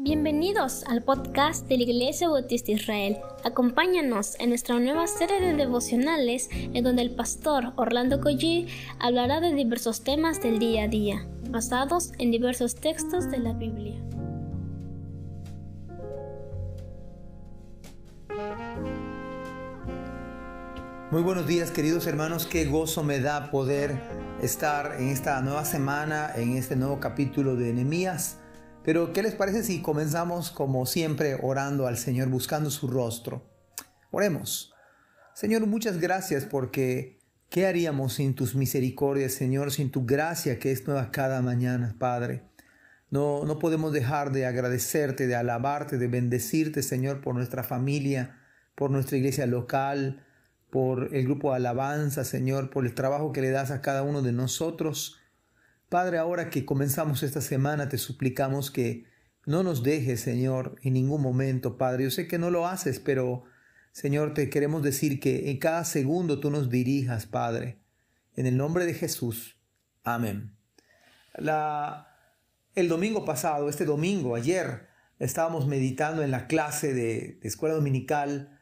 Bienvenidos al podcast de la Iglesia Bautista Israel. Acompáñanos en nuestra nueva serie de devocionales en donde el pastor Orlando Collie hablará de diversos temas del día a día, basados en diversos textos de la Biblia. Muy buenos días queridos hermanos, qué gozo me da poder estar en esta nueva semana, en este nuevo capítulo de Nehemías pero, ¿qué les parece si comenzamos como siempre orando al Señor, buscando su rostro? Oremos. Señor, muchas gracias porque ¿qué haríamos sin tus misericordias, Señor, sin tu gracia que es nueva cada mañana, Padre? No, no podemos dejar de agradecerte, de alabarte, de bendecirte, Señor, por nuestra familia, por nuestra iglesia local, por el grupo de alabanza, Señor, por el trabajo que le das a cada uno de nosotros. Padre, ahora que comenzamos esta semana, te suplicamos que no nos dejes, Señor, en ningún momento, Padre. Yo sé que no lo haces, pero, Señor, te queremos decir que en cada segundo tú nos dirijas, Padre. En el nombre de Jesús. Amén. La, el domingo pasado, este domingo, ayer, estábamos meditando en la clase de, escuela dominical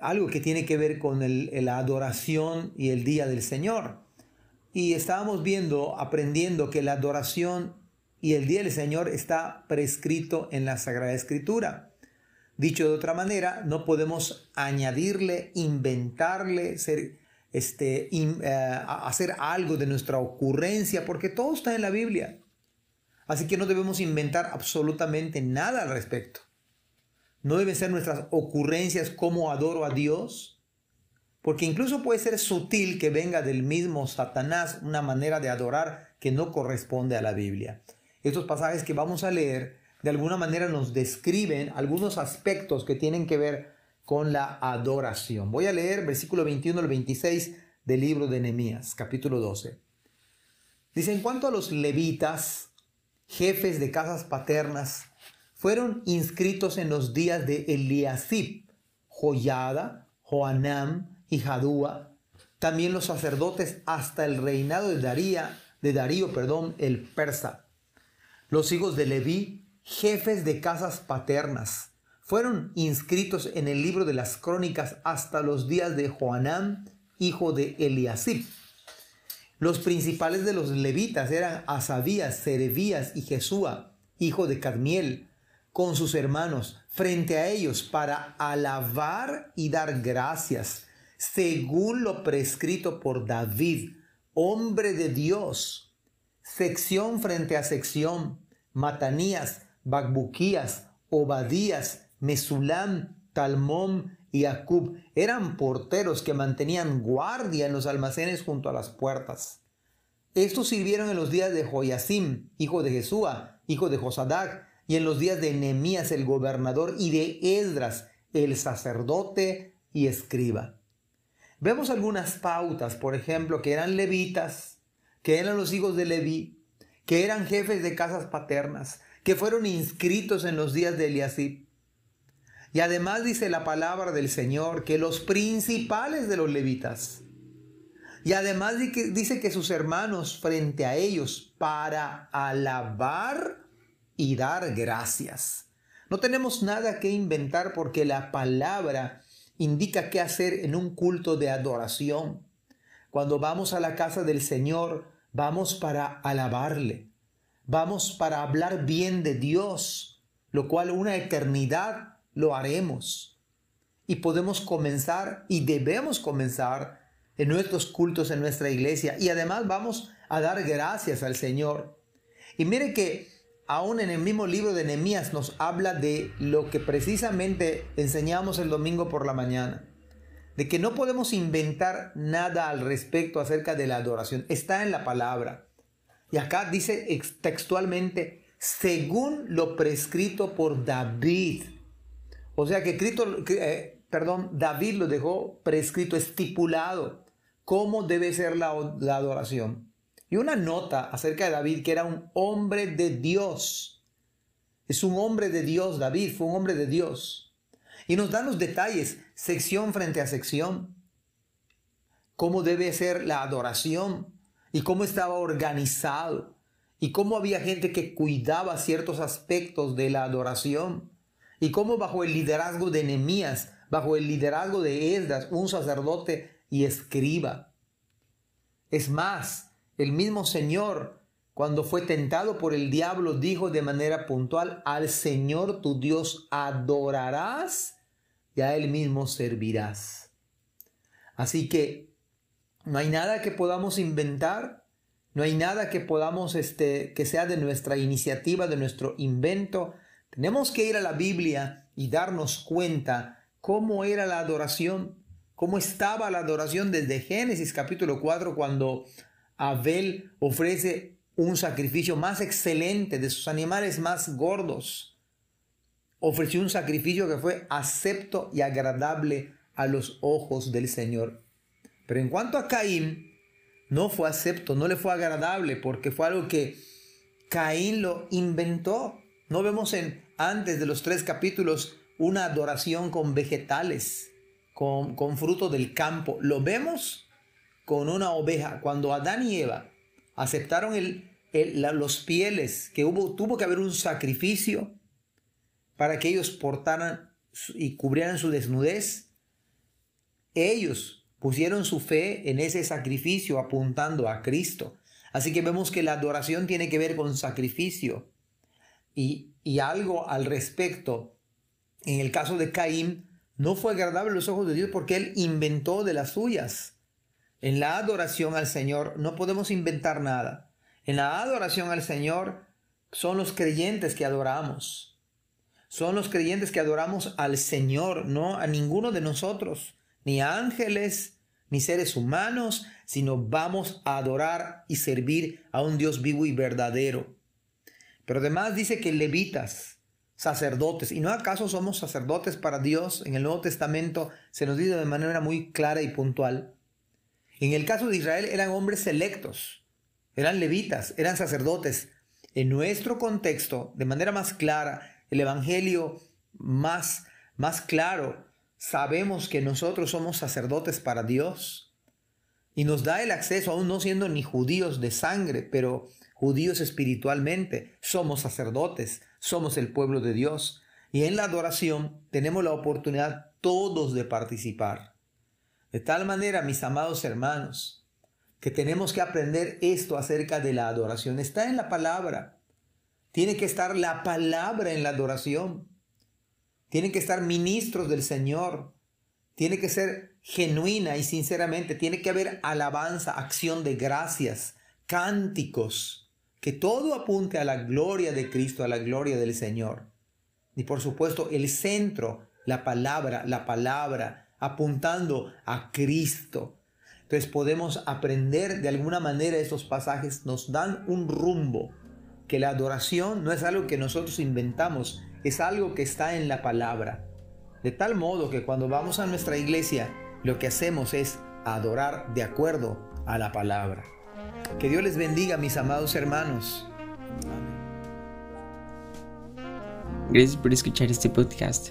algo que tiene que ver con la adoración y el día del Señor. Y estábamos viendo, aprendiendo que la adoración y el día del Señor está prescrito en la Sagrada Escritura. Dicho de otra manera, no podemos añadirle, inventarle, ser, este, eh, hacer algo de nuestra ocurrencia, porque todo está en la Biblia. Así que no debemos inventar absolutamente nada al respecto. No deben ser nuestras ocurrencias como adoro a Dios, porque incluso puede ser sutil que venga del mismo Satanás una manera de adorar que no corresponde a la Biblia. Estos pasajes que vamos a leer de alguna manera nos describen algunos aspectos que tienen que ver con la adoración. Voy a leer versículo 21 al 26 del libro de Nehemías, capítulo 12. Dice, en cuanto a los levitas, jefes de casas paternas, fueron inscritos en los días de Eliasib, Joyada, Joanam, y Jadúa, también los sacerdotes hasta el reinado de Darío, de Darío, perdón, el persa. Los hijos de Leví, jefes de casas paternas, fueron inscritos en el libro de las crónicas hasta los días de Joanán, hijo de Eliasib. Los principales de los levitas eran Asabías, Serebías y Jesúa, hijo de Cadmiel, con sus hermanos, frente a ellos para alabar y dar gracias según lo prescrito por David, hombre de Dios. Sección frente a sección, Matanías, Bagbuquías, Obadías, Mesulam, Talmón y Acub eran porteros que mantenían guardia en los almacenes junto a las puertas. Estos sirvieron en los días de Joyasim, hijo de Jesúa, hijo de Josadac, y en los días de Nehemías el gobernador y de Esdras, el sacerdote y escriba. Vemos algunas pautas, por ejemplo, que eran levitas, que eran los hijos de Leví, que eran jefes de casas paternas, que fueron inscritos en los días de Eliasib. Y además dice la palabra del Señor que los principales de los levitas, y además dice que sus hermanos frente a ellos para alabar y dar gracias. No tenemos nada que inventar porque la palabra indica qué hacer en un culto de adoración. Cuando vamos a la casa del Señor, vamos para alabarle, vamos para hablar bien de Dios, lo cual una eternidad lo haremos. Y podemos comenzar y debemos comenzar en nuestros cultos en nuestra iglesia y además vamos a dar gracias al Señor. Y mire que aún en el mismo libro de Nehemías nos habla de lo que precisamente enseñamos el domingo por la mañana, de que no podemos inventar nada al respecto acerca de la adoración, está en la palabra. Y acá dice textualmente, según lo prescrito por David. O sea que, escrito, eh, perdón, David lo dejó prescrito, estipulado, cómo debe ser la adoración. Y una nota acerca de David, que era un hombre de Dios. Es un hombre de Dios, David fue un hombre de Dios. Y nos dan los detalles, sección frente a sección. Cómo debe ser la adoración y cómo estaba organizado. y cómo había gente que cuidaba ciertos aspectos de la adoración y cómo bajo el liderazgo de Nehemías, bajo el liderazgo de Esdras, un sacerdote y escriba. Es más, el mismo Señor, cuando fue tentado por el diablo, dijo de manera puntual, al Señor tu Dios adorarás y a Él mismo servirás. Así que no hay nada que podamos inventar, no hay nada que podamos, este, que sea de nuestra iniciativa, de nuestro invento. Tenemos que ir a la Biblia y darnos cuenta cómo era la adoración, cómo estaba la adoración desde Génesis capítulo 4, cuando Abel ofrece un sacrificio más excelente de sus animales más gordos. Ofreció un sacrificio que fue acepto y agradable a los ojos del Señor. Pero en cuanto a Caín, no fue acepto, no le fue agradable, porque fue algo que Caín lo inventó. No vemos en antes de los tres capítulos una adoración con vegetales, con, con fruto del campo. Lo vemos con una oveja. Cuando Adán y Eva aceptaron el, los pieles, que hubo, tuvo que haber un sacrificio para que ellos portaran y cubrieran su desnudez, ellos pusieron su fe en ese sacrificio apuntando a Cristo. Así que vemos que la adoración tiene que ver con sacrificio. Y, algo al respecto, en el caso de Caín, no fue agradable a los ojos de Dios porque él inventó de las suyas. En la adoración al Señor no podemos inventar nada. En la adoración al Señor son los creyentes que adoramos. Son los creyentes que adoramos al Señor, no a ninguno de nosotros, ni ángeles, ni seres humanos, sino vamos a adorar y servir a un Dios vivo y verdadero. Pero además dice que levitas, sacerdotes, y no acaso somos sacerdotes para Dios, en el Nuevo Testamento se nos dice de manera muy clara y puntual. En el caso de Israel eran hombres selectos, eran levitas, eran sacerdotes. En nuestro contexto, de manera más clara, el Evangelio más, más claro, sabemos que nosotros somos sacerdotes para Dios y nos da el acceso, aún no siendo ni judíos de sangre, pero judíos espiritualmente, somos sacerdotes, somos el pueblo de Dios y en la adoración tenemos la oportunidad todos de participar. De tal manera, mis amados hermanos, que tenemos que aprender esto acerca de la adoración. Está en la palabra. Tiene que estar la palabra en la adoración. Tienen que estar ministros del Señor. Tiene que ser genuina y sinceramente. Tiene que haber alabanza, acción de gracias, cánticos. Que todo apunte a la gloria de Cristo, a la gloria del Señor. Y por supuesto, el centro, la palabra, la palabra, apuntando a Cristo. Entonces podemos aprender de alguna manera estos pasajes, nos dan un rumbo, que la adoración no es algo que nosotros inventamos, es algo que está en la palabra. De tal modo que cuando vamos a nuestra iglesia, lo que hacemos es adorar de acuerdo a la palabra. Que Dios les bendiga, mis amados hermanos. Gracias por escuchar este podcast.